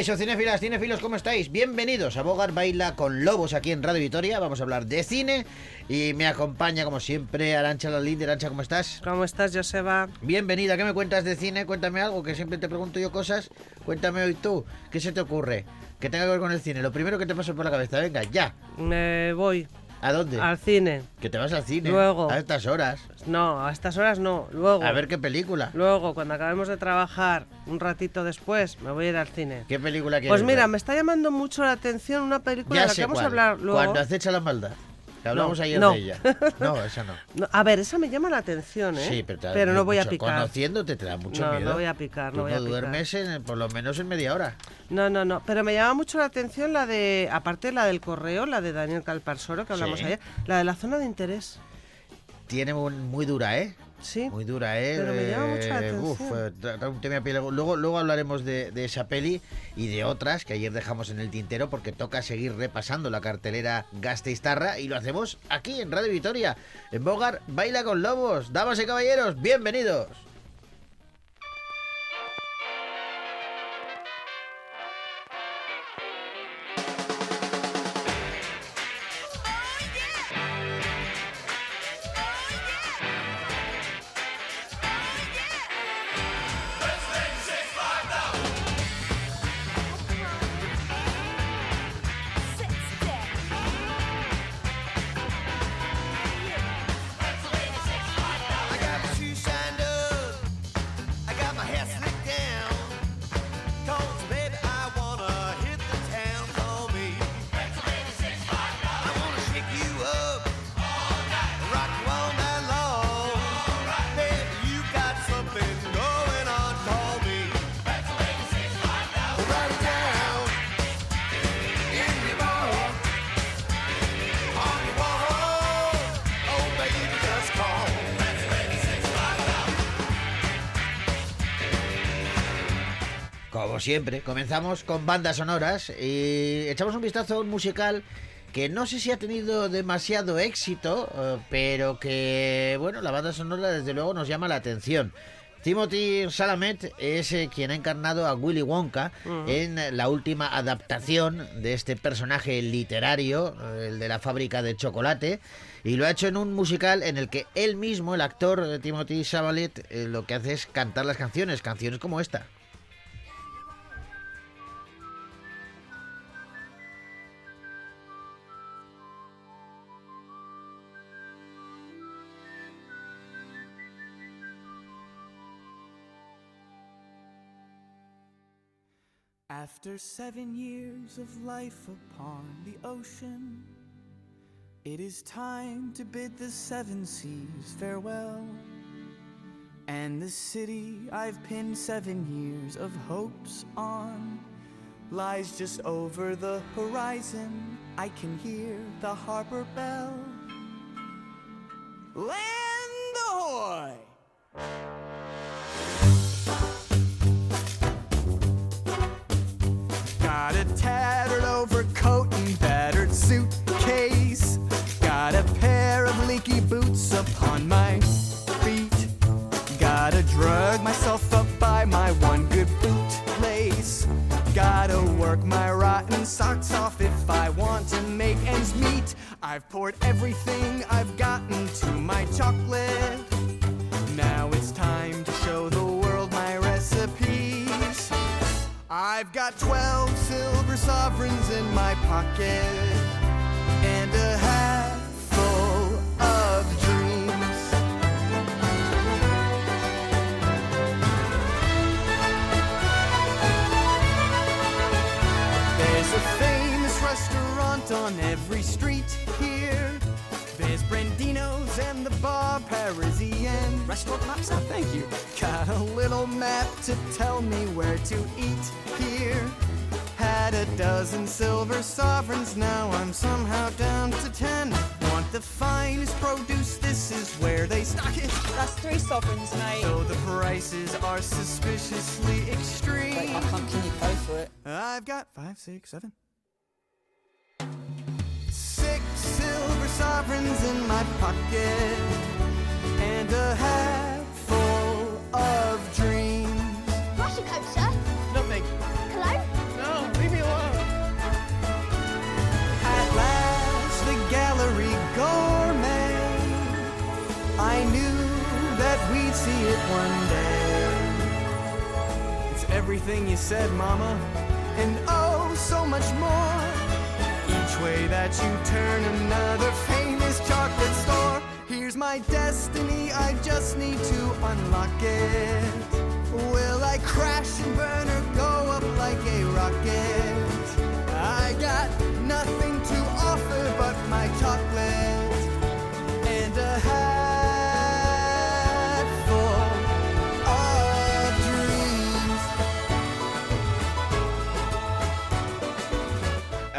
Caixo, cinéfilas, cinéfilos, ¿cómo estáis? Bienvenidos a Bogar Baila con Lobos aquí en Radio Vitoria. Vamos a hablar de cine y me acompaña, como siempre, Arancha Lalinde. Arancha, ¿cómo estás? ¿Cómo estás, Joseba? Bienvenida. ¿Qué me cuentas de cine? Cuéntame algo, que siempre te pregunto yo cosas. Cuéntame hoy tú. ¿Qué se te ocurre? Que tenga que ver con el cine. Lo primero que te pasa por la cabeza. Venga, ya. Me voy ¿A dónde? al cine. Que te vas al cine. Luego. A estas horas. No, a estas horas no. Luego. A ver qué película. Luego, cuando acabemos de trabajar, un ratito después, me voy a ir al cine. ¿Qué película quieres Pues mira, ver? me está llamando mucho la atención una película Ya de la sé que vamos cuál. a hablar luego. Cuando acecha la maldad. Que hablamos No, ayer no. de ella. No, esa no. No, a ver, esa me llama la atención, ¿eh? Sí, pero, te da no voy a picar. Conociéndote te da mucho miedo. no voy a picar, no voy a picar. duermes en- por lo menos en media hora. No, no, no. Pero me llama mucho la atención la de, aparte la del correo, la de Daniel Calparsoro, que hablamos Sí. ayer, la de la zona de interés. Tiene un- muy dura, ¿eh? Sí. Muy dura, ¿eh? Pero me llama uf, un tema de piel. Luego, luego hablaremos de, de esa peli y de otras que ayer dejamos en el tintero porque toca seguir repasando la cartelera Gasteiztarra y lo hacemos aquí en Radio Vitoria. En Bogar, Baila con Lobos. Damas y caballeros, bienvenidos. Como siempre, comenzamos con bandas sonoras y echamos un vistazo a un musical que no sé si ha tenido demasiado éxito, eh, pero que, bueno, la banda sonora desde luego nos llama la atención. Timothy Salamet es eh, quien ha encarnado a Willy Wonka en la última adaptación de este personaje literario, eh, el de la fábrica de chocolate, y lo ha hecho en un musical en el que él mismo, el actor Timothy Chalamet, eh, lo que hace es cantar las canciones, canciones como esta. After seven years of life upon the ocean, it is time to bid the seven seas farewell. And the city I've pinned seven years of hopes on lies just over the horizon. I can hear the harbor bell. Land overcoat and battered suitcase. Got a pair of leaky boots upon my feet. Gotta drug myself up by my one good bootlace. Gotta work my rotten socks off if I want to make ends meet. I've poured everything I've gotten to my chocolate. I've got 12 silver sovereigns in my pocket and a hat full of dreams. There's a famous restaurant on every street and the Bar Parisien. Restaurant maps, oh, thank you. Got a little map to tell me where to eat here. Had a dozen silver sovereigns, now I'm somehow down to ten. Want the finest produce, this is where they stock it. That's three sovereigns, mate. So the prices are suspiciously extreme. Wait, I can't. Can you pay for it? I've got five, six, seven. sovereigns in my pocket and a hat full of dreams. Wash your coat, sir. Nothing. thank. Cologne? No, leave me alone. At last, the gallery gourmet. I knew that we'd see it one day. It's everything you said, Mama, and oh, so much more. Way that you turn, another famous chocolate store. Here's my destiny, I just need to unlock it. Will I crash and burn or go up like a rocket? I got nothing to offer but my chocolate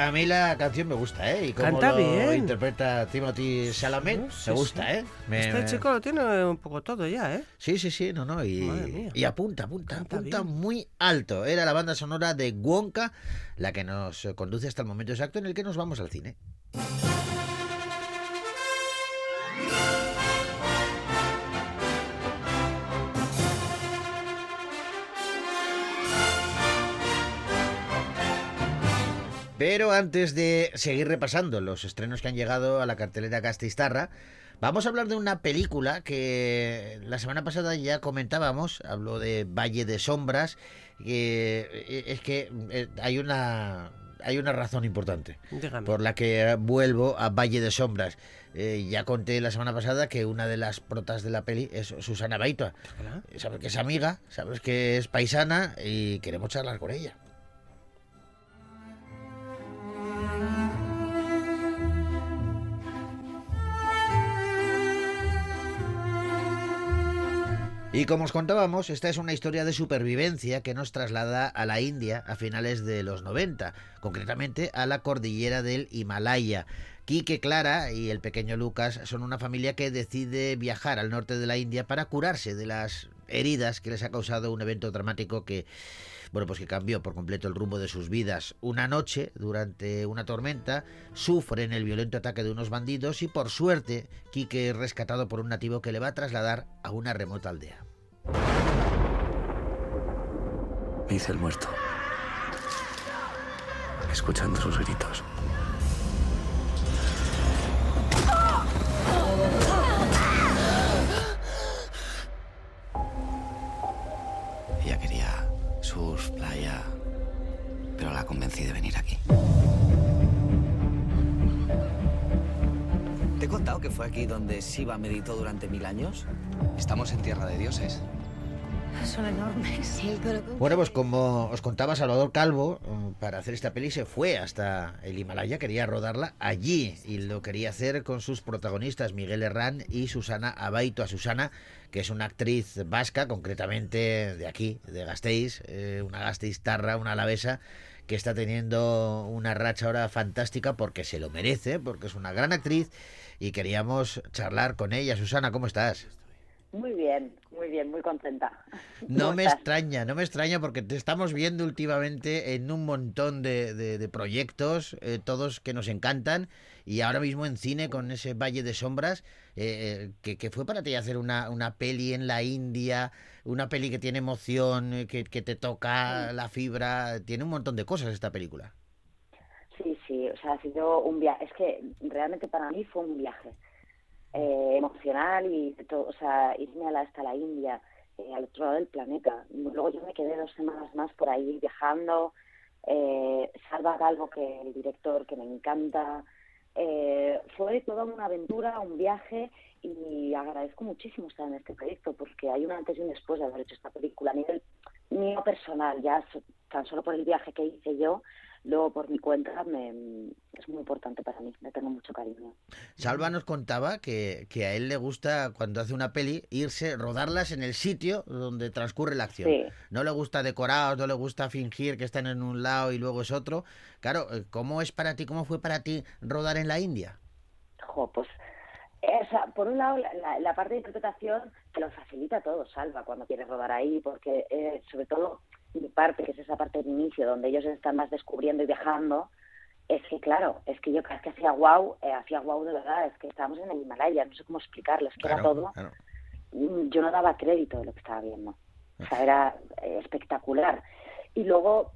A mí la canción me gusta, ¿eh? Y cómo Canta lo bien. interpreta Timothy Chalamet, Sí, me gusta, sí. ¿eh? Me- Este me- chico lo tiene un poco todo ya, ¿eh? Sí, sí, sí, no, no, y, apunta, apunta, Canta apunta bien. muy alto. Era la banda sonora de Wonka la que nos conduce hasta el momento exacto en el que nos vamos al cine. Pero antes de seguir repasando los estrenos que han llegado a la cartelera Castistarra, vamos a hablar de una película que la semana pasada ya comentábamos, hablo de Valle de Sombras, que eh, es que eh, hay una hay una razón importante Dígame. por la que vuelvo a Valle de Sombras. Eh, ya conté la semana pasada que una de las protas de la peli es Susana Baito. Hola. Sabes que es amiga, sabes que es paisana y queremos charlar con ella. Y como os contábamos, esta es una historia de supervivencia que nos traslada a la India a finales de los 90, concretamente a la cordillera del Himalaya. Quique, Clara y el pequeño Lucas son una familia que decide viajar al norte de la India para curarse de las heridas que les ha causado un evento dramático que bueno, pues que cambió por completo el rumbo de sus vidas. Una noche, durante una tormenta, sufren el violento ataque de unos bandidos y por suerte, Quique es rescatado por un nativo que le va a trasladar a una remota aldea. Me hice el muerto. Escuchando sus gritos. Ella quería surf, playa, pero la convencí de venir aquí. ¿Te he contado que fue aquí donde Shiva meditó durante mil años? Estamos en tierra de dioses. Son enormes. Bueno, pues como os contaba Salvador Calvo, eh, para hacer esta peli se fue hasta el Himalaya, quería rodarla allí y lo quería hacer con sus protagonistas Miguel Herrán y Susana Abaito. A Susana, que es una actriz vasca, concretamente de aquí, de Gasteiz, eh, una gasteiztarra, una alavesa, que está teniendo una racha ahora fantástica porque se lo merece, porque es una gran actriz y queríamos charlar con ella. Susana, ¿cómo estás? Muy bien, muy bien, muy contenta. No ¿Cómo me estás? extraña, no me extraña porque te estamos viendo últimamente en un montón de, de- de proyectos, eh, todos que nos encantan, y ahora mismo en cine con ese Valle de Sombras, eh, eh, que, que fue para ti hacer una, una peli en la India, una peli que tiene emoción, eh, que, que te toca la fibra, tiene un montón de cosas esta película. Sí, sí, o sea, ha sido un viaje. Es que realmente para mí fue un viaje eh, emocional y todo, o sea, irme hasta la India, eh, al otro lado del planeta. Luego yo me quedé dos semanas más por ahí viajando. Eh, Salva que el director que me encanta. Eh, fue toda una aventura, un viaje y agradezco muchísimo estar en este proyecto porque hay un antes y un después de haber hecho esta película a nivel mío personal, ya tan solo por el viaje que hice yo, luego por mi cuenta me, es muy importante para mí, le tengo mucho cariño. Salva nos contaba que, que a él le gusta, cuando hace una peli, irse, rodarlas en el sitio donde transcurre la acción. Sí. No le gusta decorados, no le gusta fingir que están en un lado y luego es otro. Claro, eh, ¿cómo es para ti, cómo fue para ti rodar en la India? Jo, pues, por un lado, la, la- la parte de interpretación te lo facilita todo, Salva, cuando quieres rodar ahí, porque eh, sobre todo mi parte, que es esa parte del inicio, donde ellos están más descubriendo y viajando, es que, claro, es que yo cada vez que hacía wow, eh, hacía wow de verdad, es que estábamos en el Himalaya, no sé cómo explicarlo, es que era todo, claro. mm, yo no daba crédito de lo que estaba viendo. O sea, era eh, espectacular. Y luego,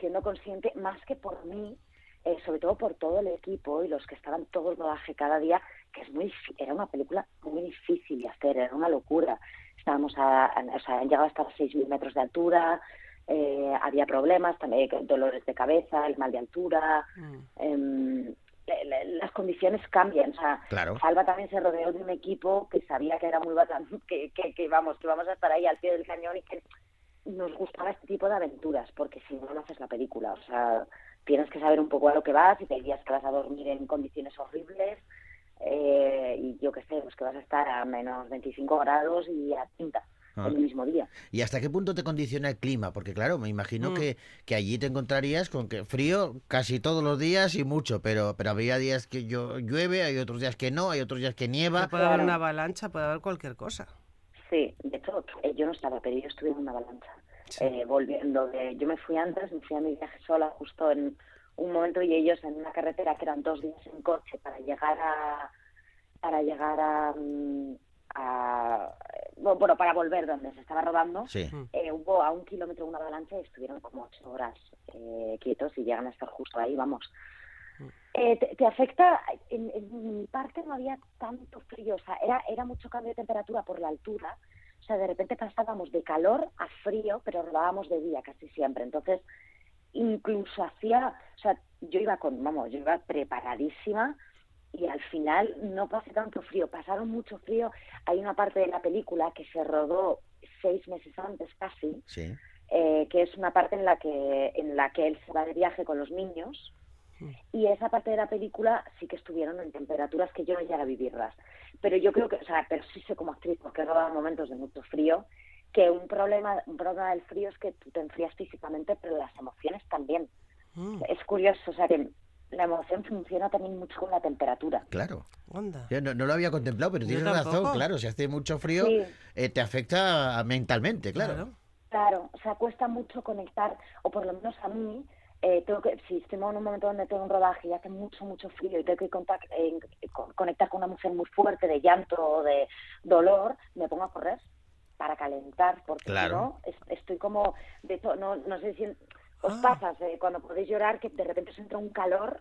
siendo consciente, más que por mí, eh, sobre todo por todo el equipo y los que estaban todo el rodaje cada día, que es muy era una película muy difícil de hacer, era una locura. Estábamos a, a- o sea, han llegado hasta los 6.000 metros de altura, eh, había problemas, también dolores de cabeza, el mal de altura. em, le- le- las condiciones cambian. O sea, Claro. Salva también se rodeó de un equipo que sabía que era muy que, que, que vamos, que vamos a estar ahí al pie del cañón y que nos gustaba este tipo de aventuras, porque si no, no haces la película. O sea, tienes que saber un poco a lo que vas y te días que vas a dormir en condiciones horribles eh, y yo qué sé, pues que vas a estar a menos 25 grados y a 30 Ah. en el mismo día. ¿Y hasta qué punto te condiciona el clima? Porque claro, me imagino Mm. que, que allí te encontrarías con que frío casi todos los días y mucho, pero, pero habría días que yo, llueve, hay otros días que no, hay otros días que nieva. puede haber una avalancha, puede haber cualquier cosa. Sí, de hecho, eh, yo no estaba, pero yo estuve en una avalancha. Eh, volviendo de. Yo me fui antes, me fui a mi viaje sola justo en un momento y ellos en una carretera que eran dos días en coche para llegar a. para llegar a. mm, a- bueno, para volver donde se estaba rodando. Sí. Eh, hubo a un kilómetro una avalancha y estuvieron como ocho horas eh, quietos y llegan a estar justo ahí, vamos. Eh, te, te afecta, en, en mi parte no había tanto frío, o sea, era, era mucho cambio de temperatura por la altura, o sea, de repente pasábamos de calor a frío, pero rodábamos de día casi siempre, entonces incluso hacía, o sea, yo iba con, vamos, yo iba preparadísima y al final no pasé tanto frío, pasaron mucho frío, hay una parte de la película que se rodó seis meses antes casi, Sí. eh, que es una parte en la que en la que él se va de viaje con los niños. Y esa parte de la película sí que estuvieron en temperaturas que yo no llegué a vivirlas. Pero yo creo que o sea pero sí sé como actriz porque he rodado momentos de mucho frío que un problema un problema del frío es que tú te enfrías físicamente pero las emociones también. Mm, es curioso o sea que la emoción funciona también mucho con la temperatura Claro. onda. Yo no, no lo había contemplado, pero Yo tienes razón, claro, si hace mucho frío Sí. eh, te afecta mentalmente, claro. Claro. Claro, o sea, cuesta mucho conectar, o por lo menos a mí, eh, tengo que, si estoy en un momento donde tengo un rodaje y hace mucho, mucho frío y tengo que contact- eh, con- conectar con una emoción muy fuerte de llanto o de dolor, me pongo a correr para calentar, porque si Claro. no, es- estoy como, de hecho, no, no sé si os Ah. pasa eh, cuando podéis llorar que de repente os entra un calor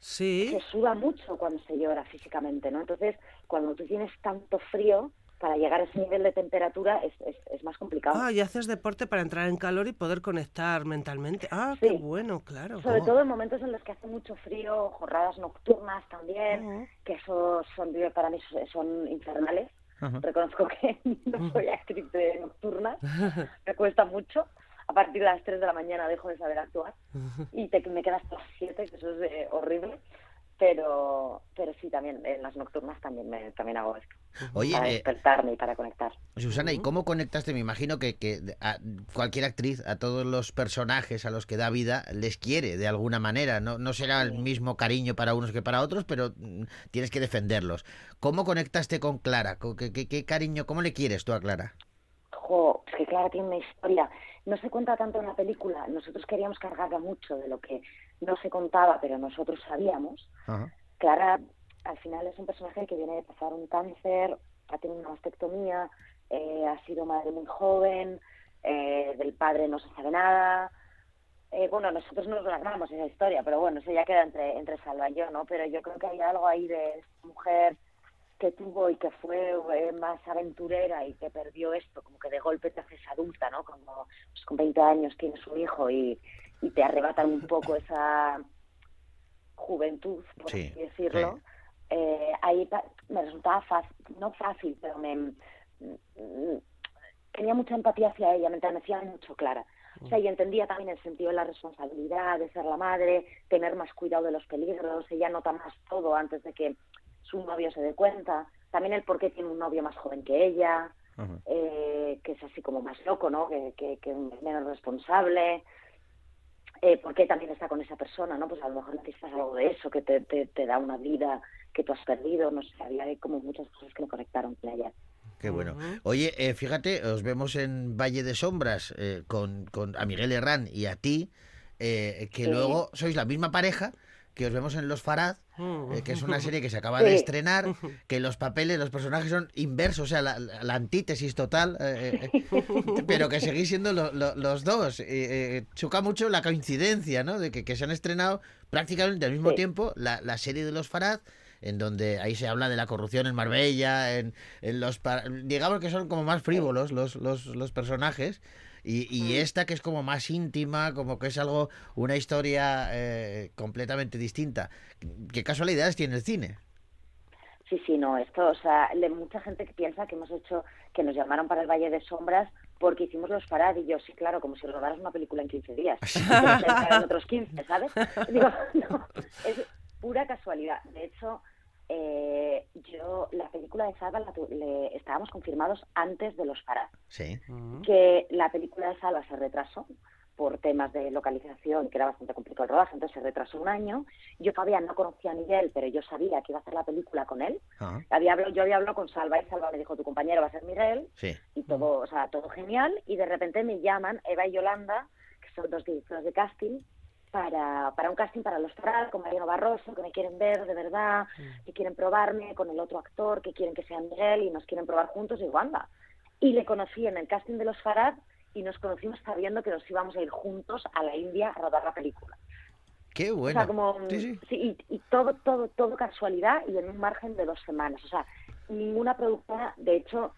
Sí. se suda mucho cuando se llora físicamente, ¿no? Entonces, cuando tú tienes tanto frío, para llegar a ese nivel de temperatura es, es, es más complicado. Ah, y haces deporte para entrar en calor y poder conectar mentalmente. Ah, Sí. qué bueno, claro. Sobre todo en momentos en los que hace mucho frío, jornadas nocturnas también, Ujú. que eso son para mí son- infernales. Ajá. Reconozco que no soy actriz de nocturnas, me cuesta mucho. A partir de las 3 de la mañana dejo de saber actuar y te, me quedas hasta las 7, que eso es eh, horrible. Pero pero sí, también en las nocturnas también me, también hago esto. Oye, para eh, despertarme y para conectar. Susana, ¿y cómo conectaste? Me imagino que, que a cualquier actriz, a todos los personajes a los que da vida, les quiere de alguna manera. No, no será el mismo cariño para unos que para otros, pero mm, tienes que defenderlos. ¿Cómo conectaste con Clara? ¿Co- ¿Qué, qué- qué cariño, cómo le quieres tú a Clara? Jo, es que Clara tiene una historia. No se cuenta tanto en la película. Nosotros queríamos cargarla mucho de lo que no se contaba, pero nosotros sabíamos. Ajá. Clara, al final, es un personaje que viene de pasar un cáncer, ha tenido una mastectomía, eh, ha sido madre muy joven, eh, del padre no se sabe nada. Eh, bueno, nosotros nos grabamos esa historia, pero bueno, eso ya queda entre, entre Salva y yo, ¿no? Pero yo creo que hay algo ahí de esta mujer que tuvo y que fue eh, más aventurera y que perdió esto, como que de golpe te haces adulta, ¿no? Como pues, con 20 años tienes un hijo y, y te arrebatan un poco esa juventud, por Sí, así decirlo. sí. Eh, ahí me resultaba fácil, no fácil, pero me mm, tenía mucha empatía hacia ella, me enternecía mucho Clara. O sea, y entendía también el sentido de la responsabilidad, de ser la madre, tener más cuidado de los peligros, ella nota más todo antes de que su novio se dé cuenta, también el por qué tiene un novio más joven que ella, eh, que es así como más loco, ¿no? Que, que, que es menos responsable, eh, por qué también está con esa persona, ¿no? Pues a lo mejor necesitas algo de eso, que te, te, te da una vida que tú has perdido, no sé, había como muchas cosas que me conectaron con ella. Qué bueno. Oye, eh, fíjate, os vemos en Valle de Sombras eh, con, con a Miguel Herrán y a ti, eh, que Sí. luego sois la misma pareja que os vemos en Los Farad, Mm. eh, que es una serie que se acaba de Sí. estrenar, que los papeles, los personajes son inversos, o sea, la, la- la antítesis total, eh, eh, pero que seguís siendo lo- lo- los dos. Eh, eh, choca mucho la coincidencia, ¿no? De que, que se han estrenado prácticamente al mismo Sí. tiempo la, la serie de Los Farad, en donde ahí se habla de la corrupción en Marbella, en, en los... digamos que son como más frívolos los, los, los personajes. Y, y esta que es como más íntima, como que es algo, una historia eh, completamente distinta. ¿Qué casualidades tiene el cine? Sí, sí, no, esto, o sea, le- mucha gente que piensa que hemos hecho, que nos llamaron para el Valle de Sombras porque hicimos los yo, sí, claro, como si rodaras una película en 15 días. en otros 15, ¿sabes? Digo, no, es pura casualidad. De hecho, eh, yo, la película de Salva la tu- le- estábamos confirmados antes de los Farad. Sí. que la película de Salva se retrasó por temas de localización, que era bastante complicado el rodaje, entonces se retrasó un año. Yo todavía no conocía a Miguel, pero yo sabía que iba a hacer la película con él. Había hablado- yo había hablado con Salva y Salva me dijo, tu compañero va a ser Miguel, sí. y todo, o sea, todo genial, y de repente me llaman Eva y Yolanda, que son dos directoras de casting, para, para un casting para los Farad, con Mariano Barroso, que me quieren ver de verdad, que quieren probarme, con el otro actor, que quieren que sea Miguel, y nos quieren probar juntos, y digo, anda. Y le conocí en el casting de los Farad, y nos conocimos sabiendo que nos íbamos a ir juntos a la India a rodar la película. Qué O bueno. sea, como, Sí, sí. sí, y, y todo, todo, todo casualidad y en un margen de dos semanas. O sea, ninguna productora, de hecho,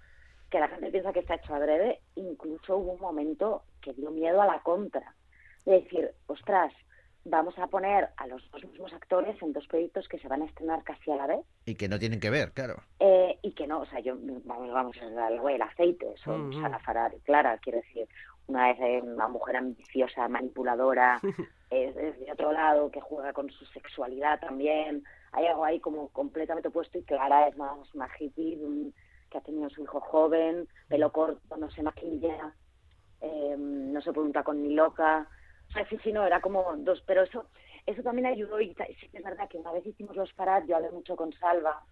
que la gente piensa que está hecho adrede, incluso hubo un momento que dio miedo a la contra. De decir, ostras, vamos a poner a los dos mismos actores en dos proyectos que se van a estrenar casi a la vez. Y que no tienen que ver, claro. Eh, y que no, o sea, yo, vamos, vamos el el aceite, son. Sara Farad y Clara, quiero decir, una es una mujer ambiciosa, manipuladora, es, es de otro lado, que juega con su sexualidad también, hay algo ahí como completamente opuesto y Clara es más una hippie, mm, que ha tenido su hijo joven, pelo corto, no se maquilla, eh, no se pregunta con ni loca, o sea, sí, sí, no, era como dos, pero eso eso también ayudó y sí que es verdad que una vez hicimos los Farad, yo hablé mucho con Salva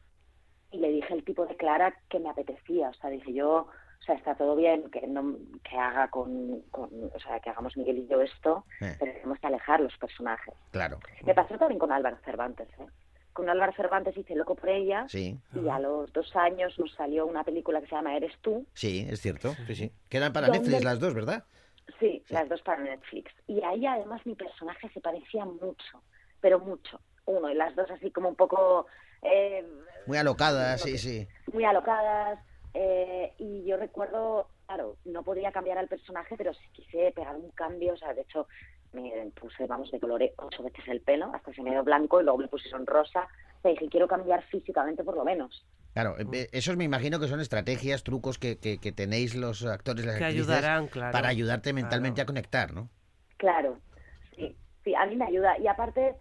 y le dije el tipo de Clara que me apetecía, o sea, dije yo, o sea, está todo bien que no que haga con, con o sea, que hagamos Miguel y yo esto, Eh. pero tenemos que alejar los personajes. Claro. Me pasó también con Álvaro Cervantes, ¿eh? Con Álvaro Cervantes hice Loco por ella Sí. y a los dos años nos salió una película que se llama Eres tú, Sí, es cierto. Sí, sí. Quedan para ¿Dónde- Netflix las dos, ¿verdad? Sí, las dos para Netflix. Y ahí además mi personaje se parecía mucho, pero mucho. Uno y las dos así como un poco eh, Muy alocadas, sí, sí. muy alocadas. eh, y yo recuerdo, claro, no podía cambiar al personaje, pero sí quise pegar un cambio. O sea, de hecho, me puse, vamos, de ocho veces el pelo hasta se me dio blanco y luego me pusieron rosa. O sea, dije, quiero cambiar físicamente por lo menos. Claro, eh, esos me imagino que son estrategias, trucos que, que, que tenéis los actores, las Que actrices, ayudarán, claro. para ayudarte mentalmente a conectar, ¿no? Claro, sí, sí, a mí me ayuda. Y aparte,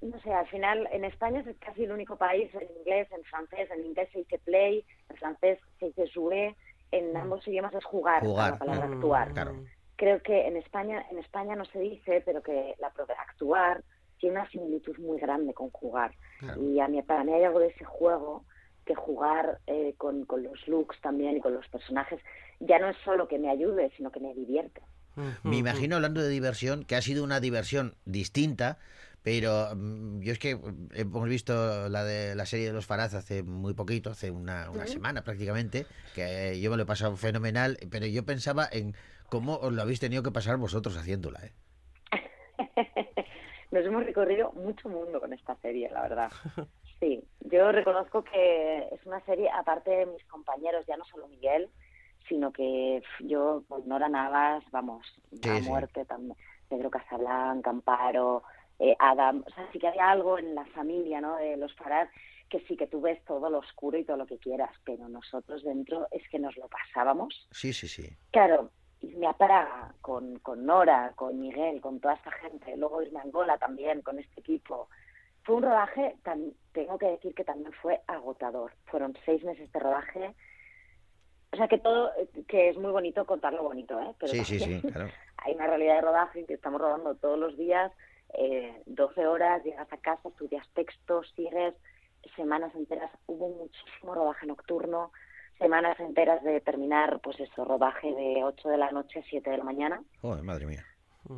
no sé, al final en España es casi el único país en inglés, en francés, en inglés se dice play, en francés se dice jouer, en ambos idiomas es jugar, Jugar. la palabra Mm, actuar. claro. Creo que en España, en España no se dice, pero que la palabra actuar tiene una similitud muy grande con jugar. Y a mí, para mí hay algo de ese juego que jugar eh, con, con los looks también y con los personajes ya no es solo que me ayude, sino que me divierte. Me imagino, hablando de diversión, que ha sido una diversión distinta, pero mm, yo es que mm, hemos visto la de la serie de los Faraz hace muy poquito, hace una, una semana prácticamente, que eh, yo me lo he pasado fenomenal, pero yo pensaba en cómo os lo habéis tenido que pasar vosotros haciéndola. ¿eh? Nos hemos recorrido mucho mundo con esta serie, la verdad. Sí, yo reconozco que es una serie, aparte de mis compañeros, ya no solo Miguel, sino que yo, pues Nora Navas, vamos, Sí, a sí. muerte también, Pedro Casablanca, Amparo, eh, Adam, o sea, sí que había algo en la familia, ¿no?, de los Farad, que sí que tú ves todo lo oscuro y todo lo que quieras, pero nosotros dentro es que nos lo pasábamos Sí, sí, sí. Claro, irme a Praga con, con Nora, con Miguel, con toda esta gente, luego irme a Angola también con este equipo. Fue un rodaje, tan, tengo que decir que también fue agotador. Fueron seis meses de rodaje. O sea que todo, que es muy bonito contarlo bonito, ¿eh? Pero Sí, sí, sí, claro. hay una realidad de rodaje que estamos rodando todos los días, eh, 12 horas, llegas a casa, estudias textos, sigues semanas enteras. Hubo muchísimo rodaje nocturno, semanas enteras de terminar, pues eso, rodaje de 8 de la noche a 7 de la mañana, Joder, madre mía.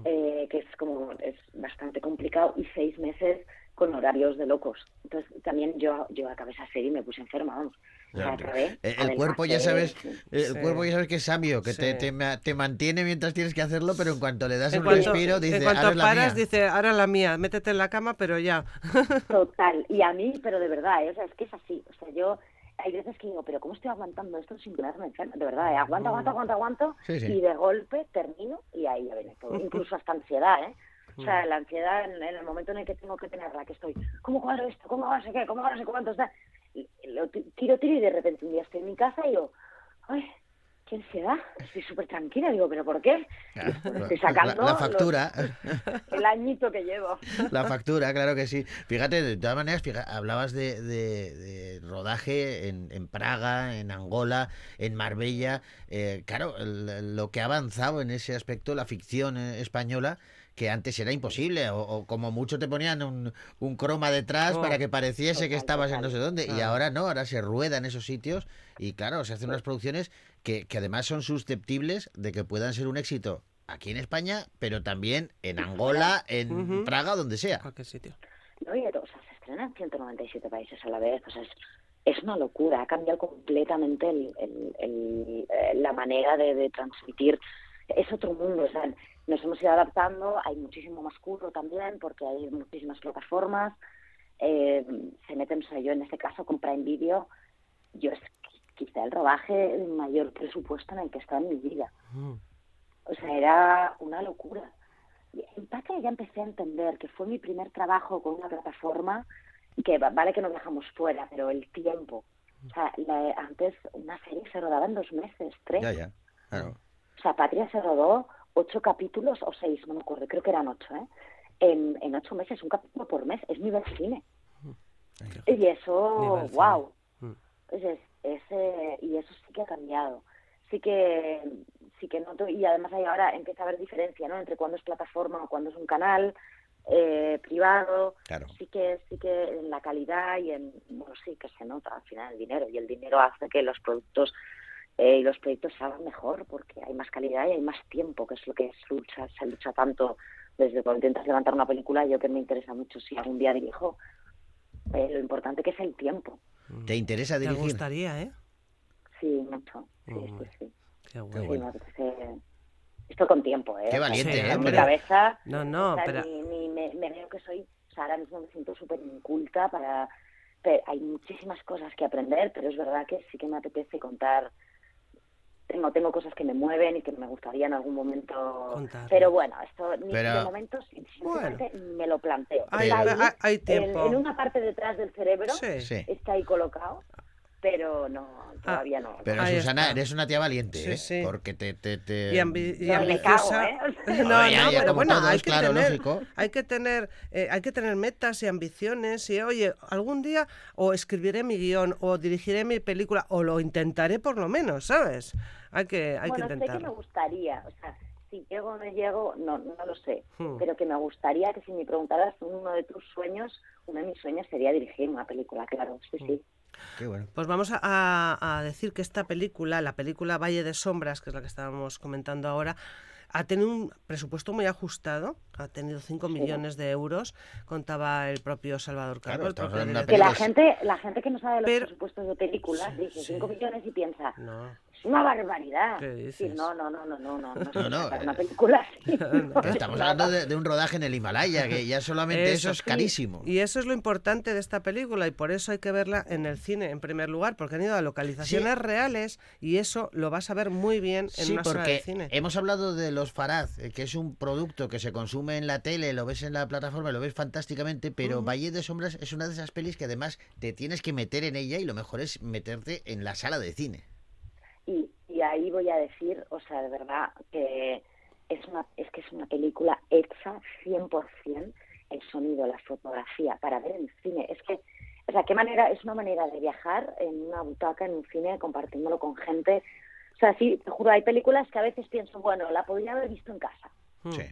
eh, que es como, es bastante complicado, y seis meses con horarios de locos. Entonces también yo, yo acabé esa serie y me puse enferma, vamos. Acabé, El cuerpo ya sabes, el Sí. cuerpo ya sabes que es sabio, que te, Sí. te, ma- te mantiene mientras tienes que hacerlo, pero en cuanto le das En un cuanto, respiro, en dice, cuanto ahora es la paras, mía". dice, ahora la mía, métete en la cama, pero ya. Total, y a mí, pero de verdad, ¿eh? o sea, es que es así. O sea, yo hay veces que digo, pero ¿cómo estoy aguantando esto sin ponerme enferma? De verdad, ¿eh? aguanto, aguanto, aguanto, aguanto, Sí, sí. y de golpe termino y ahí ya viene todo. Incluso hasta ansiedad, ¿eh? O sea, la ansiedad en, en el momento en el que tengo que tenerla, que estoy, ¿cómo cuadro esto? ¿Cómo no sé qué? ¿Cómo no sé cuánto está? Y lo ti- tiro, tiro y de repente un día estoy en mi casa y digo, ¡ay! ¡Qué ansiedad! Estoy súper tranquila. Digo, ¿pero por qué? Estoy sacando La, la los- factura. el añito que llevo. La factura, claro que sí. Fíjate, de todas maneras, fija- hablabas de, de- de rodaje en, en Praga, en Angola, en Marbella. Eh, claro, el- lo que ha avanzado en ese aspecto la ficción eh, española, que antes era imposible, o, o como mucho te ponían un, un croma detrás Oh, para que pareciese que total, estabas en no sé dónde. Y Claro. ahora no, ahora se rueda en esos sitios y claro, se hacen unas producciones que, que además son susceptibles de que puedan ser un éxito aquí en España, pero también en Angola, en Ujú. Praga, donde sea. Cualquier sitio. No, y, o sea, se estrena en 197 países a la vez. O sea, es, es una locura. Ha cambiado completamente el, el- el, eh, la manera de, de transmitir. Es otro mundo. O sea, nos hemos ido adaptando. Hay muchísimo más curro también porque hay muchísimas plataformas. Eh, se meten, o sea, yo en este caso con Prime Video, yo es quizá el rodaje el mayor presupuesto en el que estado en mi vida. Mm. O sea, era una locura. En Patria ya empecé a entender que fue mi primer trabajo con una plataforma y que va- vale que no viajamos fuera, pero el tiempo. O sea, la- antes una serie se rodaba en dos meses, tres. Ya, ya. Claro. O sea, Patria se rodó ocho capítulos o seis, no me acuerdo, creo que eran ocho, ¿eh? En, en ocho meses, un capítulo por mes, es nivel cine. Y eso, Nivel cine. wow. Mm. Pues es, es, eh, y eso sí que ha cambiado. Sí que sí que noto y además ahí ahora empieza a haber diferencia, ¿no? Entre cuando es plataforma o cuando es un canal eh, privado. Claro. Sí que sí que en la calidad y en bueno sí que se nota al final el dinero y el dinero hace que los productos eh, y los proyectos se hagan mejor porque hay más calidad y hay más tiempo, que es lo que se lucha, se lucha tanto desde cuando intentas levantar una película. Yo que me interesa mucho si algún día dirijo, eh, lo importante que es el tiempo. ¿Te interesa Te dirigir? gustaría, ¿eh? Sí, mucho. Sí, Mm, sí, sí. Qué Qué bueno. Me Esto con tiempo, ¿eh? Qué valiente, Sí, ¿eh? En mi hombre. cabeza, No, no, o sea, pero- ni, ni me, me veo que soy, o sea, ahora mismo me siento súper inculta para... pe- hay muchísimas cosas que aprender, pero es verdad que sí que me apetece contar... Tengo, tengo cosas que me mueven y que me gustaría en algún momento... Pero bueno, esto ni Pero- de momento ni me lo planteo. Hay- en- tiempo. En, una parte detrás del cerebro. Sí. está ahí colocado, pero no, todavía no. Pero Ahí Susana, está. eres una tía valiente, Sí, ¿eh? sí. Porque te... te, te- Y, ambi- y No, me ambiciosa. cago, ¿eh? No, No, ya, no, ya, pero bueno, todos, hay que claro, tener, lógico. hay que tener, eh, hay que tener metas y ambiciones y oye, algún día o escribiré mi guion o dirigiré mi película o lo intentaré por lo menos, ¿sabes? Hay que, hay bueno, que sé que me intentarlo. gustaría, o sea, si llego o no llego, no, no lo sé, Hmm. pero que me gustaría que si me preguntaras uno de tus sueños, uno de mis sueños sería dirigir una película, claro, sí, sí. Qué bueno. Pues vamos a, decir que esta película, la película Valle de Sombras, que es la que estábamos comentando ahora, ha tenido un presupuesto muy ajustado, ha tenido 5 millones de euros, contaba el propio Salvador Claro, propio de director. Que la gente, la gente que no sabe los Pero- presupuestos de películas dice 5 millones y piensa, No. Es una barbaridad. ¿Qué Sí, dices? no, no, no, no, no, no, no, No, no, eh. una película así. Pero estamos hablando de, de un rodaje en el Himalaya, que ya solamente eso, es carísimo. Y eso es lo importante de esta película y por eso hay que verla en el cine en primer lugar, porque han ido a localizaciones reales y eso lo vas a ver muy bien en Sí, una sala de porque cine. hemos hablado de los Faraz, eh, que es un producto que se consume en la tele, lo ves en la plataforma, lo ves fantásticamente, pero Valle de Sombras es una de esas pelis que además te tienes que meter en ella y lo mejor es meterte en la sala de cine. Y, y ahí voy a decir, o sea, de verdad, que es, una, es que es una película hecha 100% el sonido, la fotografía, para ver en cine. Es que, o sea, qué manera, es una manera de viajar en una butaca, en un cine, compartiéndolo con gente. O sea, sí, te juro, hay películas que a veces pienso, bueno, la podría haber visto en casa. Mm. Sí.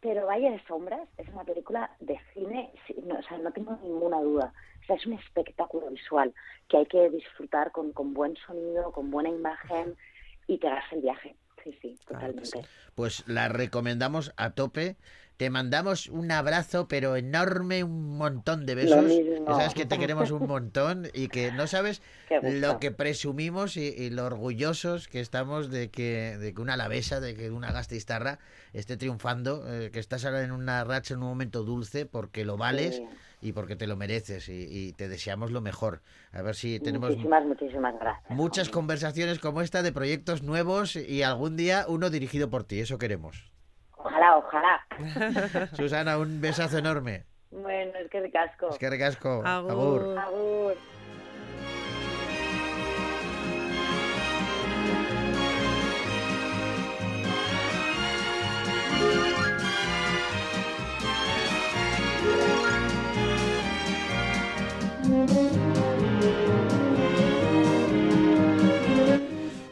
Pero Valle de Sombras es una película de cine, no, o sea, no tengo ninguna duda. O sea, es un espectáculo visual que hay que disfrutar con, con buen sonido, con buena imagen y pegarse el viaje. Sí, sí, Claro totalmente. Pues la recomendamos a tope. Te mandamos un abrazo, pero enorme, un montón de besos. Que sabes que te queremos un montón y que no sabes lo que presumimos y, y lo orgullosos que estamos de que, de que una alavesa, de que una gastistarra esté triunfando, eh, que estás ahora en una racha, en un momento dulce, porque lo vales. Sí. y porque te lo mereces y, y te deseamos lo mejor. A ver si tenemos Muchísimas, muchísimas gracias. muchas conversaciones como esta de proyectos nuevos y algún día uno dirigido por ti. Eso queremos. Ojalá, ojalá. Susana, un besazo enorme. Bueno, es que ricasco. Es que recasco. Agur. Agur.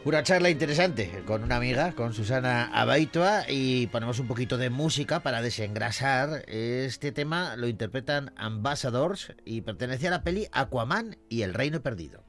Una charla interesante con una amiga, con Susana Abaitua, y ponemos un poquito de música para desengrasar. Este tema lo interpretan Ambassadors y pertenece a la peli Aquaman y el Reino Perdido.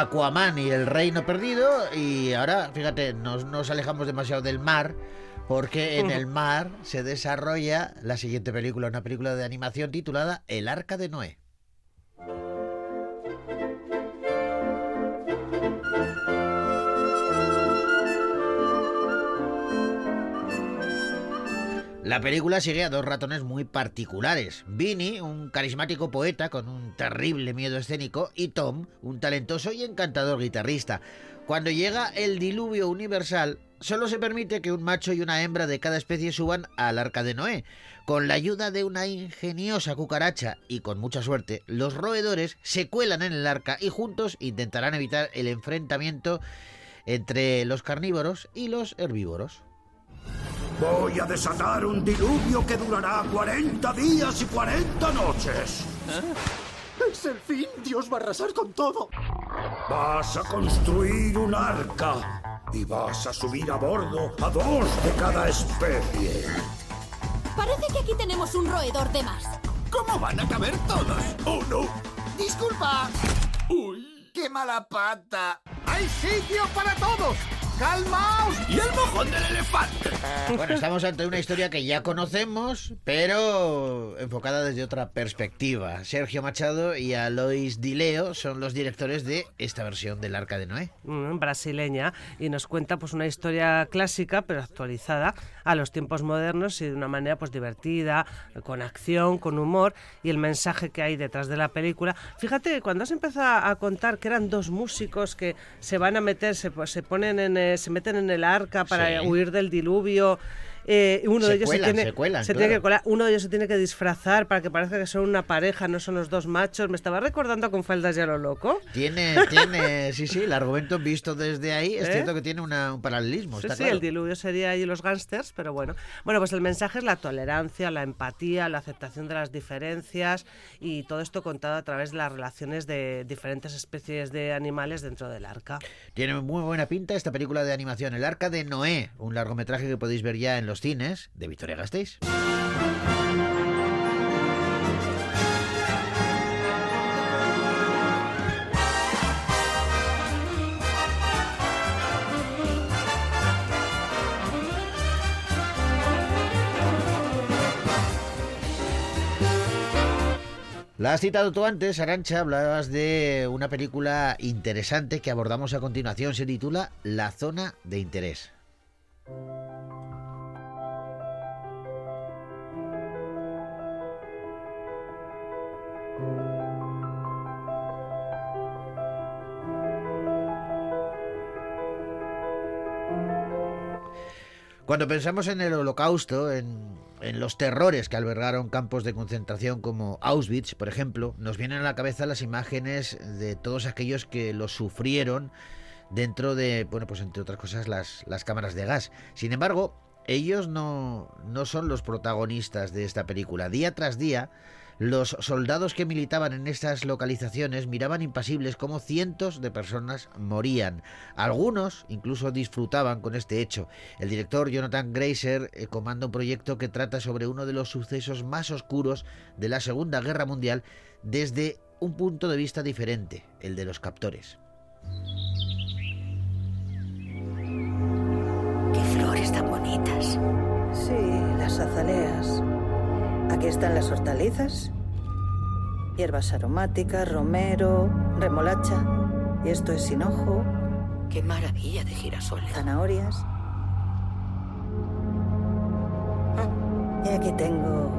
Aquaman y el Reino Perdido. Y ahora, fíjate, nos, nos alejamos demasiado del mar. Porque en el mar se desarrolla la siguiente película, una película de animación titulada El Arca de Noé. La película sigue a dos ratones muy particulares. Vinny, un carismático poeta con un terrible miedo escénico, y Tom, un talentoso y encantador guitarrista. Cuando llega el diluvio universal, solo se permite que un macho y una hembra de cada especie suban al arca de Noé. Con la ayuda de una ingeniosa cucaracha y con mucha suerte, los roedores se cuelan en el arca y juntos intentarán evitar el enfrentamiento entre los carnívoros y los herbívoros. Voy a desatar un diluvio que durará 40 días y 40 noches. Es el fin. Dios va a arrasar con todo. Vas a construir un arca y vas a subir a bordo a dos de cada especie. Parece que aquí tenemos un roedor de más. ¿Cómo van a caber todos? ¡Oh, no! ¡Disculpa! ¡Uy! ¡Qué mala pata! ¡Hay sitio para todos! ¡Calmaos! ¿Y el mojón del elefante? Bueno, estamos ante una historia que ya conocemos, pero enfocada desde otra perspectiva. Sergio Machado y Alois Dileo son los directores de esta versión del Arca de Noé. mm, brasileña y nos cuenta pues una historia clásica pero actualizada a los tiempos modernos y de una manera pues divertida, con acción, con humor y el mensaje que hay detrás de la película. Fíjate que cuando has empezado a contar que eran dos músicos que se van a meter, se, pues, se ponen en, eh, se meten en el arca para Sí. huir del diluvio. Eh, uno Se de ellos cuelan, se tiene, se cuelan, tiene que colar, uno de ellos se tiene que disfrazar para que parezca que son una pareja, no son los dos machos. Me estaba recordando con faldas ya lo loco. Tiene, tiene, sí, sí, el argumento visto desde ahí es ¿Eh? cierto que tiene una- un paralelismo. Sí, está sí, claro. el diluvio sería ahí los gángsters, pero bueno. Bueno, pues el mensaje es la tolerancia, la empatía, la aceptación de las diferencias y todo esto contado a través de las relaciones de diferentes especies de animales dentro del arca. Tiene muy buena pinta esta película de animación, El Arca de Noé, un largometraje que podéis ver ya en los cines de Victoria Gasteiz. La has citado tú antes, Arancha, hablabas de una película interesante que abordamos a continuación. Se titula La zona de interés. Cuando pensamos en el holocausto, en, en los terrores que albergaron campos de concentración como Auschwitz, por ejemplo, nos vienen a la cabeza las imágenes de todos aquellos que lo sufrieron dentro de, bueno, pues entre otras cosas, las, las cámaras de gas. Sin embargo, ellos no, no son los protagonistas de esta película. Día tras día, los soldados que militaban en estas localizaciones miraban impasibles cómo cientos de personas morían. Algunos incluso disfrutaban con este hecho. El director Jonathan Grazer eh, comanda un proyecto que trata sobre uno de los sucesos más oscuros de la Segunda Guerra Mundial desde un punto de vista diferente, el de los captores. Azaleas. Aquí están las hortalizas, hierbas aromáticas, romero, remolacha. Y esto es hinojo. Qué maravilla de girasoles. Zanahorias. Y aquí tengo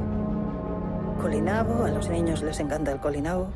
colinabo. A los niños les encanta el colinabo.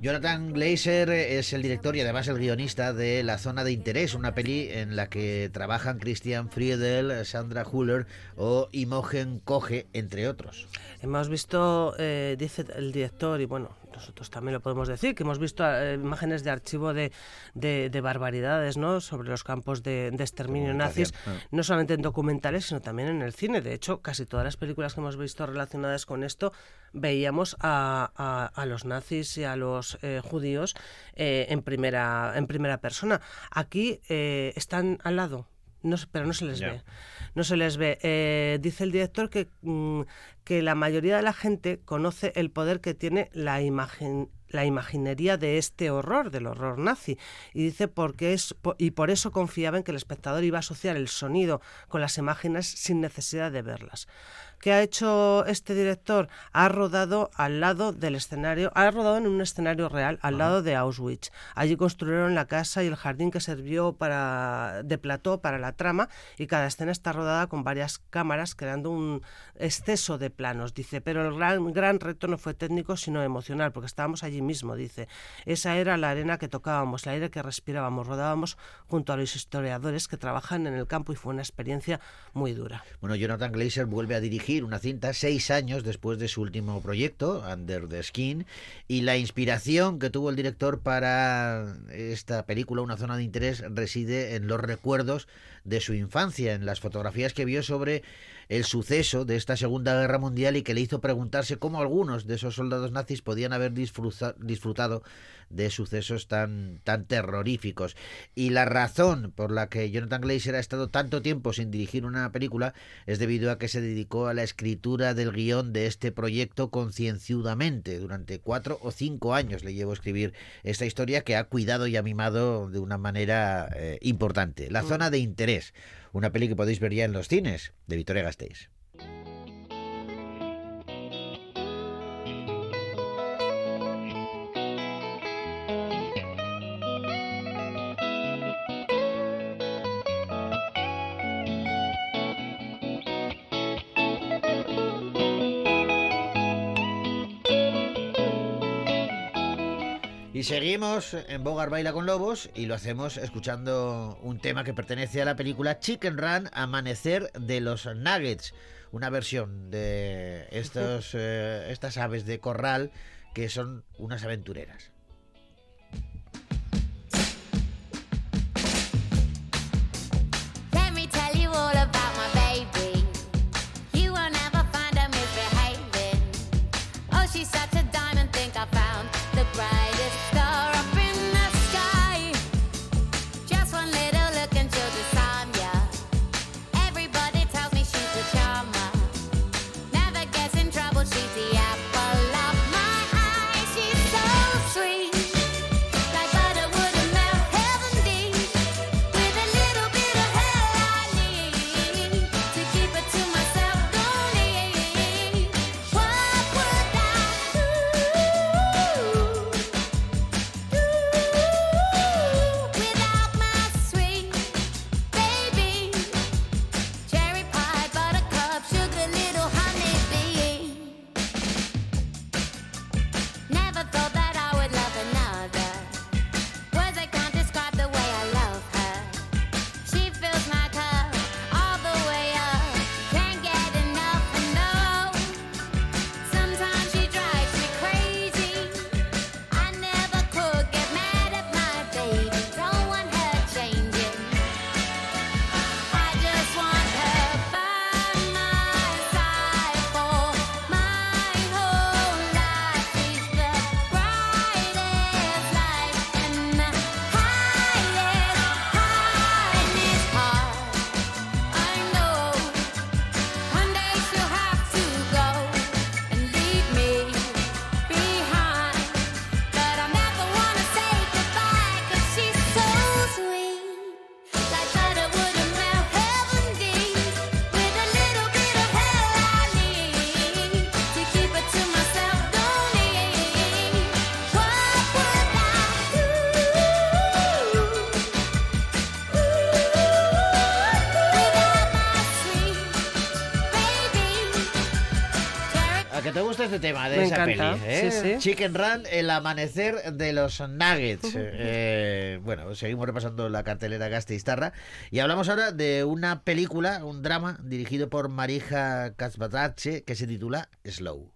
Jonathan Glazer es el director y además el guionista de La Zona de Interés, una peli en la que trabajan Christian Friedel, Sandra Huller o Imogen Koge, entre otros. Hemos visto, eh, dice el director, y bueno, nosotros también lo podemos decir, que hemos visto eh, imágenes de archivo de, de- de barbaridades ¿no? sobre los campos de, de exterminio nazis, Comunicación, no solamente en documentales, sino también en el cine. De hecho, casi todas las películas que hemos visto relacionadas con esto, veíamos a, a- a los nazis y a los eh, judíos eh, en, primera, en primera persona. Aquí eh, están al lado. No, pero no se les ve. No se les ve. Eh, dice el director que, mm, que la mayoría de la gente conoce el poder que tiene la imagen la imaginería de este horror, del horror nazi. Y dice porque es po- y por eso confiaba en que el espectador iba a asociar el sonido con las imágenes sin necesidad de verlas. ¿Qué ha hecho este director? Ha rodado al lado del escenario, ha rodado en un escenario real, al lado de Auschwitz. Allí construyeron la casa y el jardín que sirvió para, de plató para la trama y cada escena está rodada con varias cámaras creando un exceso de planos, dice. Pero el gran, gran reto no fue técnico sino emocional porque estábamos allí mismo, dice. Esa era la arena que tocábamos, el aire que respirábamos, rodábamos junto a los historiadores que trabajan en el campo y fue una experiencia muy dura. Bueno, Jonathan Glazer vuelve a dirigir una cinta seis años después de su último proyecto, Under the Skin, y la inspiración que tuvo el director para esta película, Una zona de interés, reside en los recuerdos de su infancia, en las fotografías que vio sobre el suceso de esta Segunda Guerra Mundial y que le hizo preguntarse cómo algunos de esos soldados nazis podían haber disfrutado de sucesos tan, tan terroríficos. Y la razón por la que Jonathan Glazer ha estado tanto tiempo sin dirigir una película es debido a que se dedicó a la escritura del guion de este proyecto concienzudamente. Durante cuatro o cinco años le llevó a escribir esta historia que ha cuidado y ha mimado de una manera eh, importante. La zona de interés, una peli que podéis ver ya en los cines, de Victoria Gasteiz. Y seguimos en Bogar Baila con Lobos y lo hacemos escuchando un tema que pertenece a la película Chicken Run Amanecer de los Nuggets, una versión de estos, eh, estas aves de corral que son unas aventureras. Este tema de Me esa encanta, peli? eh? sí, sí. Chicken Run, el amanecer de los Nuggets. Eh, bueno, seguimos repasando la cartelera Gasteiztarra y hablamos ahora de una película, un drama dirigido por Marija Kazbatache que se titula Slow.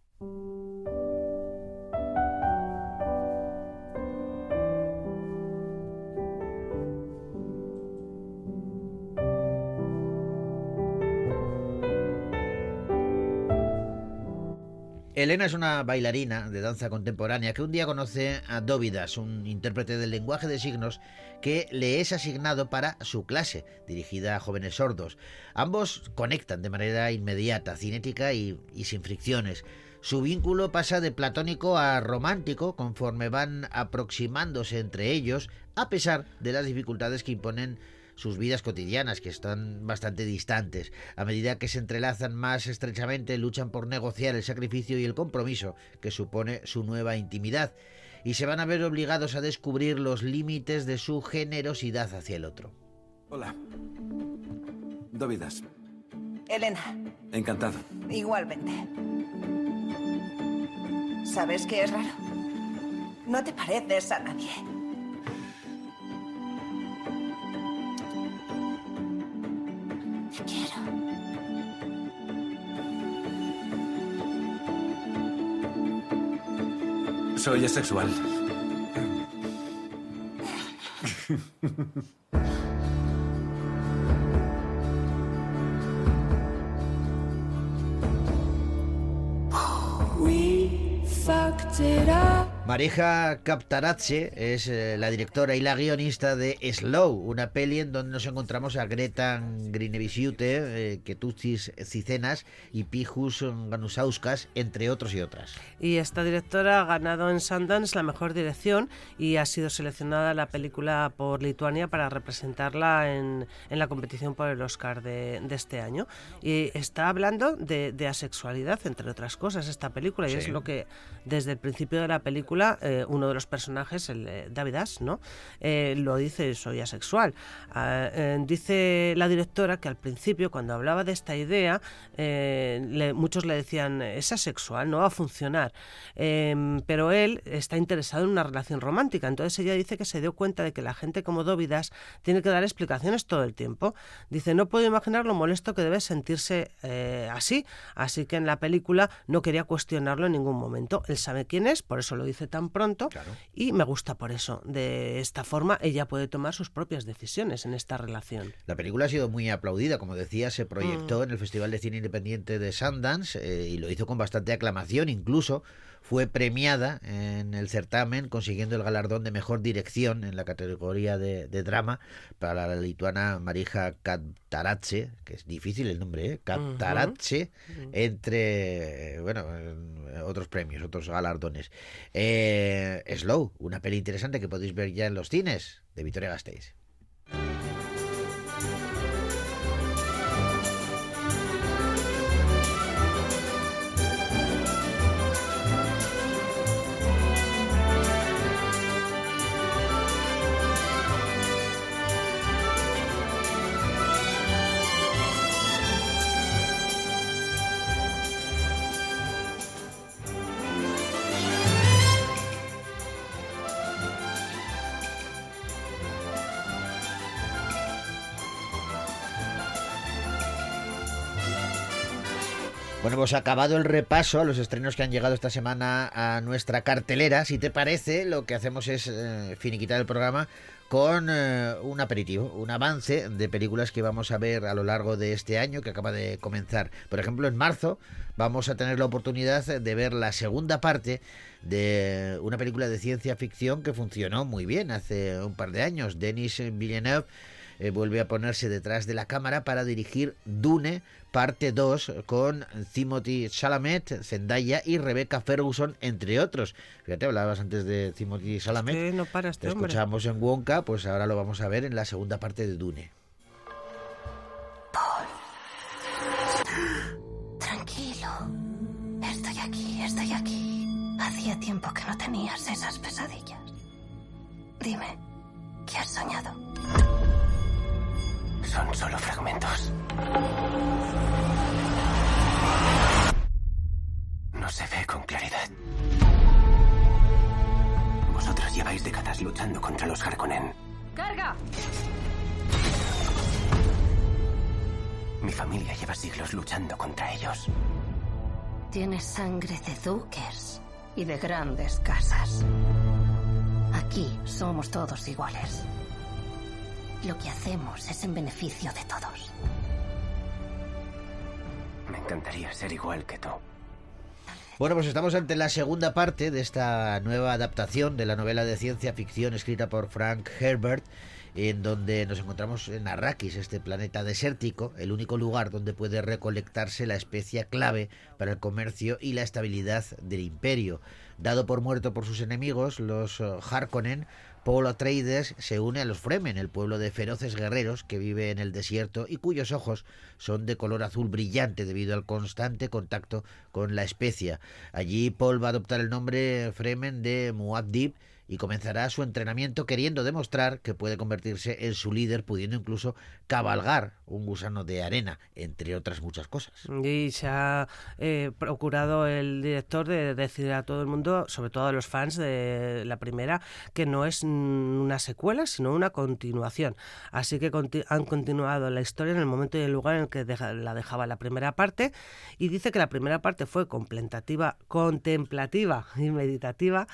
Elena es una bailarina de danza contemporánea que un día conoce a Dóvidas, un intérprete del lenguaje de signos que le es asignado para su clase, dirigida a jóvenes sordos. Ambos conectan de manera inmediata, cinética y, y sin fricciones. Su vínculo pasa de platónico a romántico conforme van aproximándose entre ellos, a pesar de las dificultades que imponen sus vidas cotidianas, que están bastante distantes. A medida que se entrelazan más estrechamente, luchan por negociar el sacrificio y el compromiso que supone su nueva intimidad, y se van a ver obligados a descubrir los límites de su generosidad hacia el otro. Hola. Dóvidas. Elena, Encantado. igualmente. ¿Sabes qué es raro? No te pareces a nadie. Soy asexual. We fucked it up. Marija Kaptaradze es eh, la directora y la guionista de Slow, una peli en donde nos encontramos a Greta Grinevisiute, eh, Ketutis Cicenas y Pijus Ganusauskas, entre otros y otras. Y esta directora ha ganado en Sundance la mejor dirección y ha sido seleccionada la película por Lituania para representarla en, en la competición por el Oscar de, de este año. Y está hablando de, de asexualidad, entre otras cosas, esta película, y Sí. es lo que desde el principio de la película eh, uno de los personajes, el David Ash, ¿no? Eh, lo dice, soy asexual. Ah, eh, dice la directora que al principio, cuando hablaba de esta idea, eh, le- muchos le decían, es asexual, no va a funcionar. Em, pero él está interesado en una relación romántica. Entonces ella dice que se dio cuenta de que la gente como Dóvidas tiene que dar explicaciones todo el tiempo. Dice, no puedo imaginar lo molesto que debe sentirse así. Así que en la película no quería cuestionarlo en ningún momento. Él sabe quién es, por eso lo dice tan pronto. Y me gusta por eso. De esta forma ella puede tomar sus propias decisiones en esta relación. La película ha sido muy aplaudida, como decía, se proyectó en el Festival de Cine Independiente de Sundance eh, y lo hizo con bastante aclamación, incluso fue premiada en el certamen consiguiendo el galardón de mejor dirección en la categoría de, de drama para la lituana Marija Kaptaradze, que es difícil el nombre, ¿eh? Entre eh, bueno otros premios, otros galardones. Eh, Slow, una peli interesante que podéis ver ya en los cines de Victoria Gasteiz. Bueno, pues acabado el repaso a los estrenos que han llegado esta semana a nuestra cartelera, si te parece, lo que hacemos es eh, finiquitar el programa con eh, un aperitivo, un avance de películas que vamos a ver a lo largo de este año que acaba de comenzar. Por ejemplo, en marzo vamos a tener la oportunidad de ver la segunda parte de una película de ciencia ficción que funcionó muy bien hace un par de años. Denis Villeneuve eh, vuelve a ponerse detrás de la cámara para dirigir Dune parte 2 con Timothy Chalamet, Zendaya y Rebecca Ferguson, entre otros. Fíjate, hablabas antes de Timothy Chalamet. que no para este Te hombre. escuchamos en Wonka, pues ahora lo vamos a ver en la segunda parte de Dune. Tranquilo. Estoy aquí, estoy aquí. Hacía tiempo que no tenías esas pesadillas. Dime, ¿qué has soñado? Son solo fragmentos. No se ve con claridad. Vosotros lleváis décadas luchando contra los Harkonnen. ¡Carga! Mi familia lleva siglos luchando contra ellos. Tienes sangre de duques y de grandes casas. Aquí somos todos iguales. Lo que hacemos es en beneficio de todos. Me encantaría ser igual que tú. Bueno, pues estamos ante la segunda parte de esta nueva adaptación de la novela de ciencia ficción escrita por Frank Herbert, en donde nos encontramos en Arrakis, este planeta desértico, el único lugar donde puede recolectarse la especia clave para el comercio y la estabilidad del imperio. Dado por muerto por sus enemigos, los eh, Harkonnen, Paul Atreides se une a los Fremen, el pueblo de feroces guerreros que vive en el desierto y cuyos ojos son de color azul brillante debido al constante contacto con la especia. Allí Paul va a adoptar el nombre Fremen de Muad'Dib y comenzará su entrenamiento queriendo demostrar que puede convertirse en su líder, pudiendo incluso cabalgar un gusano de arena, entre otras muchas cosas. Y se ha eh, procurado el director de decir a todo el mundo, sobre todo a los fans de la primera, que no es una secuela, sino una continuación. Así que conti- han continuado la historia en el momento y el lugar en el que la dejaba la primera parte. Y dice que la primera parte fue contemplativa, contemplativa y meditativa,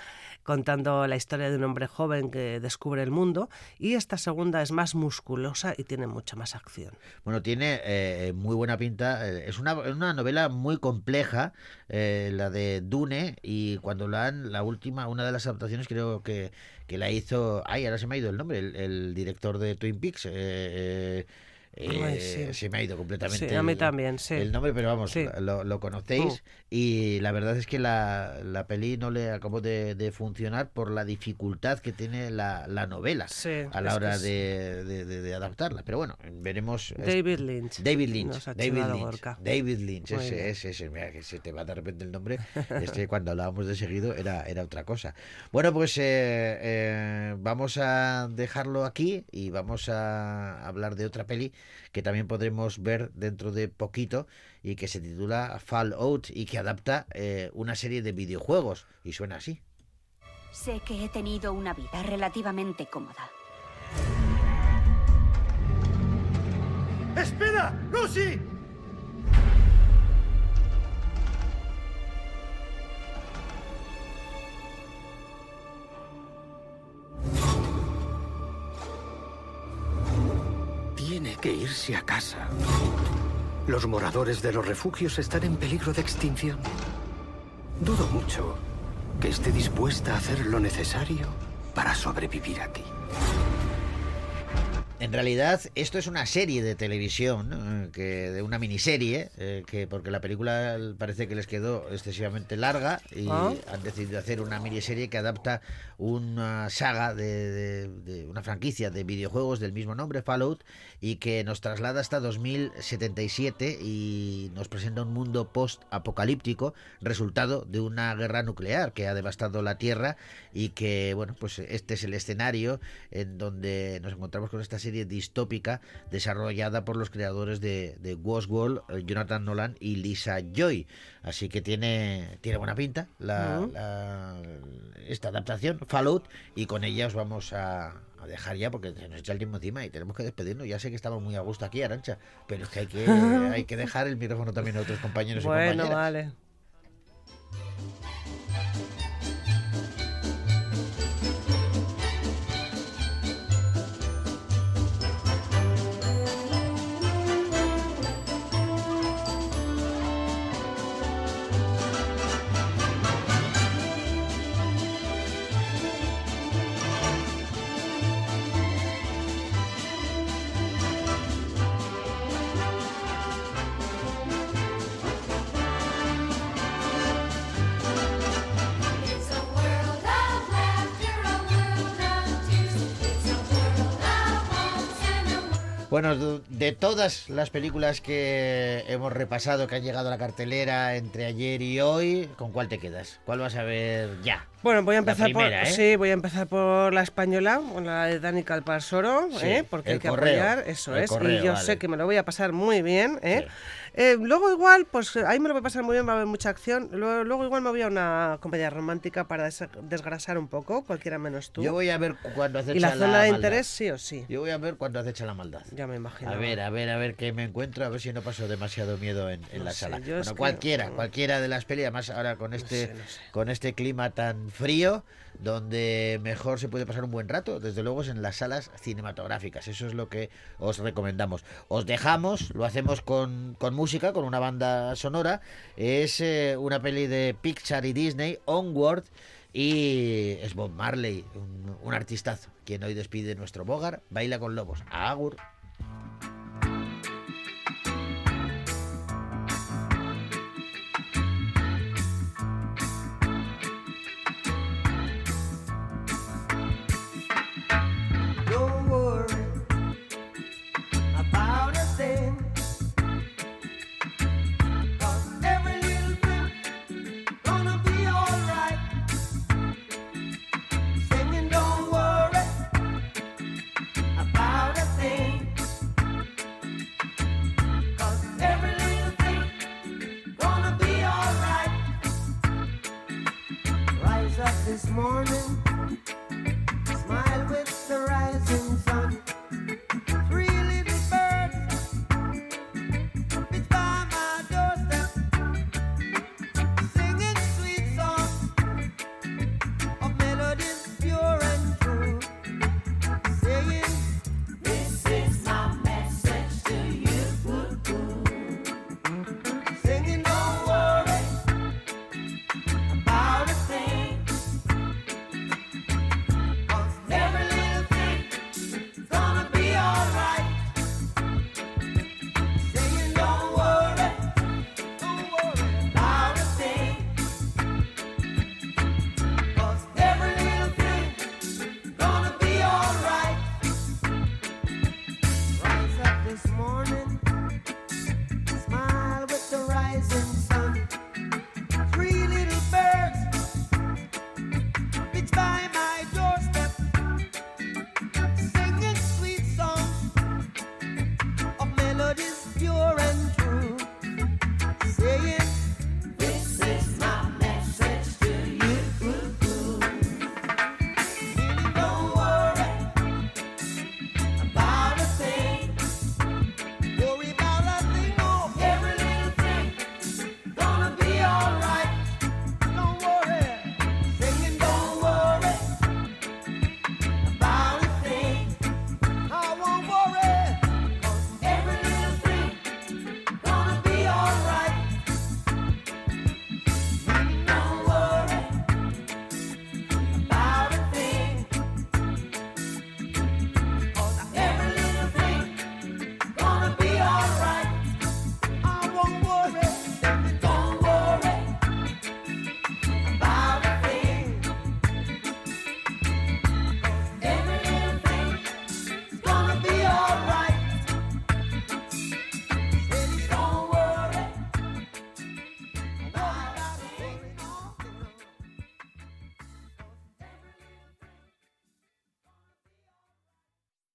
contando la historia historia de un hombre joven que descubre el mundo y esta segunda es más musculosa y tiene mucha más acción. Bueno, tiene eh, muy buena pinta. eh, Es una, una novela muy compleja, eh, la de Dune, y cuando la han, la última, una de las adaptaciones creo que, que la hizo, ay, ahora se me ha ido el nombre, el, el director de Twin Peaks. eh, eh, Ay, sí. Se me ha ido completamente Sí, a mí el- también, sí. el nombre, pero vamos, lo, lo conocéis Mm. y la verdad es que la, la peli no le acabó de, de funcionar por la dificultad que tiene la, la novela a la hora de, de- adaptarla. Pero bueno, veremos. David Lynch. David Lynch. David Lynch. David Lynch, ese, ese, ese. Mira, que se te va de repente el nombre. Este, cuando hablábamos de seguido era, era otra cosa. Bueno, pues eh, eh, vamos a dejarlo aquí y vamos a hablar de otra peli que también podremos ver dentro de poquito y que se titula Fallout y que adapta eh, una serie de videojuegos. Y suena así. Sé que he tenido una vida relativamente cómoda. ¡Espera! ¡Lucy! Tiene que irse a casa. Los moradores de los refugios están en peligro de extinción. Dudo mucho que esté dispuesta a hacer lo necesario para sobrevivir aquí. En realidad, esto es una serie de televisión, que de una miniserie, eh, que porque la película parece que les quedó excesivamente larga y Ah. han decidido hacer una miniserie que adapta una saga de, de- de una franquicia de videojuegos del mismo nombre, Fallout, y que nos traslada hasta 2077 y nos presenta un mundo post-apocalíptico, resultado de una guerra nuclear que ha devastado la Tierra y que, bueno, pues este es el escenario en donde nos encontramos con esta serie distópica desarrollada por los creadores de, de Westworld, eh, Jonathan Nolan y Lisa Joy. Así que tiene, tiene buena pinta la, esta adaptación, Fallout, y con ella os vamos a dejar ya porque se nos echa el tiempo encima y tenemos que despedirnos. Ya sé que estamos muy a gusto aquí, Arancha, pero es que hay que, hay que dejar el micrófono también a otros compañeros y Bueno, compañeras. vale. Bueno, de- todas las películas que hemos repasado, que han llegado a la cartelera entre ayer y hoy, ¿con cuál te quedas? ¿Cuál vas a ver ya? Bueno, voy a empezar primera, por ¿eh? sí, voy a empezar por la española, la de Dani Calparsoro, Sí, ¿eh? porque hay que correo, apoyar, eso es, correo, y yo vale. sé que me lo voy a pasar muy bien, ¿eh? Eh, luego igual, pues eh, ahí me lo voy a pasar muy bien, va a haber mucha acción. Luego, luego igual me voy a una comedia romántica para des- desgrasar un poco, cualquiera menos tú. Yo voy a ver cuando acecha y la zona de maldad. interés sí o sí. Yo voy a ver cuando acecha la maldad. Ya me imagino. A ver, a ver, a ver qué me encuentro, a ver si no paso demasiado miedo en, en No la sé, sala. Bueno, que- cualquiera, cualquiera de las pelis, además ahora con este, sé, no sé. con este clima tan frío, donde mejor se puede pasar un buen rato, desde luego es en las salas cinematográficas. Eso es lo que os recomendamos. Os dejamos, lo hacemos con, con música, con una banda sonora. Es eh, una peli de Pixar y Disney, Onward. Y es Bob Marley, un, un quien hoy despide nuestro Bogar, baila con lobos. Agur.